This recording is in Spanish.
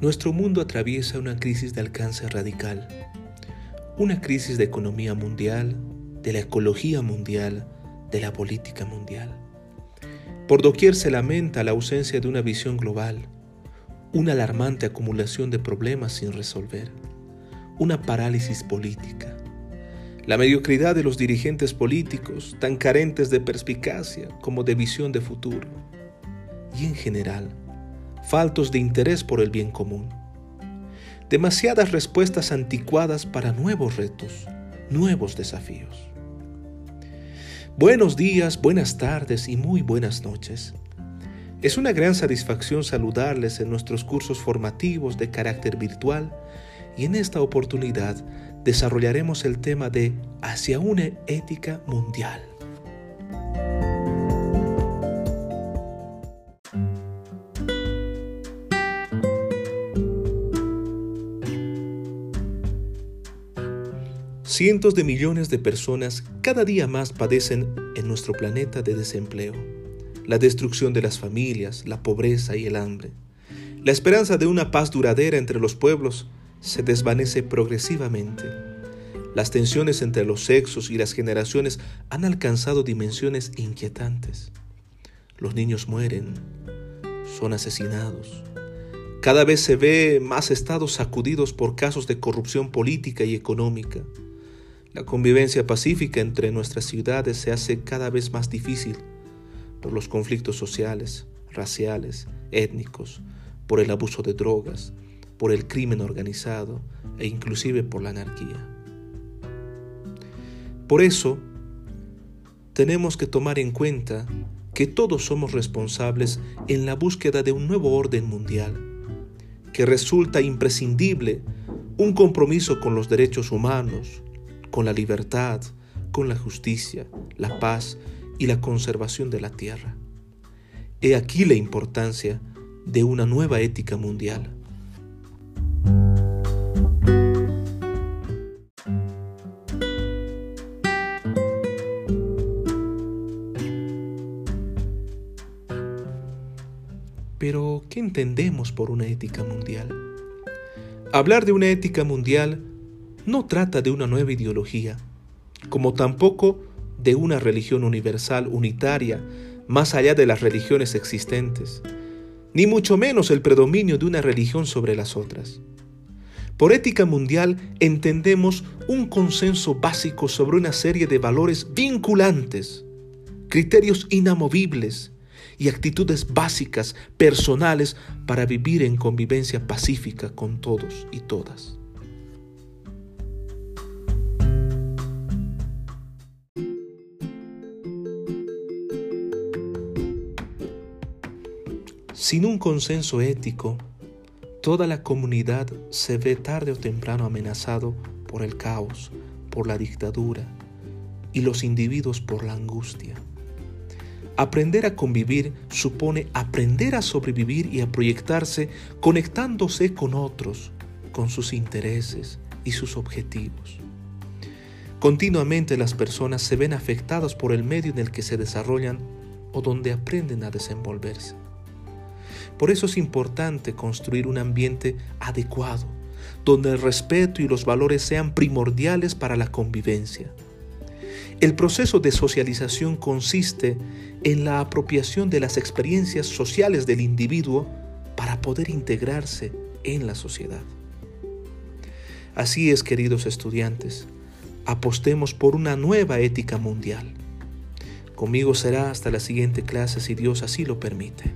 Nuestro mundo atraviesa una crisis de alcance radical, una crisis de economía mundial, de la ecología mundial, de la política mundial. Por doquier se lamenta la ausencia de una visión global, una alarmante acumulación de problemas sin resolver, una parálisis política. La mediocridad de los dirigentes políticos, tan carentes de perspicacia como de visión de futuro. Y en general, faltos de interés por el bien común. Demasiadas respuestas anticuadas para nuevos retos, nuevos desafíos. Buenos días, buenas tardes y muy buenas noches. Es una gran satisfacción saludarles en nuestros cursos formativos de carácter virtual y en esta oportunidad desarrollaremos el tema de hacia una ética mundial. Cientos de millones de personas cada día más padecen en nuestro planeta de desempleo, la destrucción de las familias, la pobreza y el hambre. La esperanza de una paz duradera entre los pueblos se desvanece progresivamente. Las tensiones entre los sexos y las generaciones han alcanzado dimensiones inquietantes. Los niños mueren, son asesinados. Cada vez se ve más estados sacudidos por casos de corrupción política y económica. La convivencia pacífica entre nuestras ciudades se hace cada vez más difícil por los conflictos sociales, raciales, étnicos, por el abuso de drogas, por el crimen organizado e inclusive por la anarquía. Por eso, tenemos que tomar en cuenta que todos somos responsables en la búsqueda de un nuevo orden mundial, que resulta imprescindible un compromiso con los derechos humanos, con la libertad, con la justicia, la paz y la conservación de la tierra. He aquí la importancia de una nueva ética mundial. Pero, ¿qué entendemos por una ética mundial? Hablar de una ética mundial no trata de una nueva ideología, como tampoco de una religión universal unitaria más allá de las religiones existentes, ni mucho menos el predominio de una religión sobre las otras. Por ética mundial entendemos un consenso básico sobre una serie de valores vinculantes, criterios inamovibles y actitudes básicas, personales, para vivir en convivencia pacífica con todos y todas. Sin un consenso ético, toda la comunidad se ve tarde o temprano amenazado por el caos, por la dictadura y los individuos por la angustia. Aprender a convivir supone aprender a sobrevivir y a proyectarse conectándose con otros, con sus intereses y sus objetivos. Continuamente las personas se ven afectadas por el medio en el que se desarrollan o donde aprenden a desenvolverse. Por eso es importante construir un ambiente adecuado, donde el respeto y los valores sean primordiales para la convivencia. El proceso de socialización consiste en la apropiación de las experiencias sociales del individuo para poder integrarse en la sociedad. Así es, queridos estudiantes, apostemos por una nueva ética mundial. Conmigo será hasta la siguiente clase si Dios así lo permite.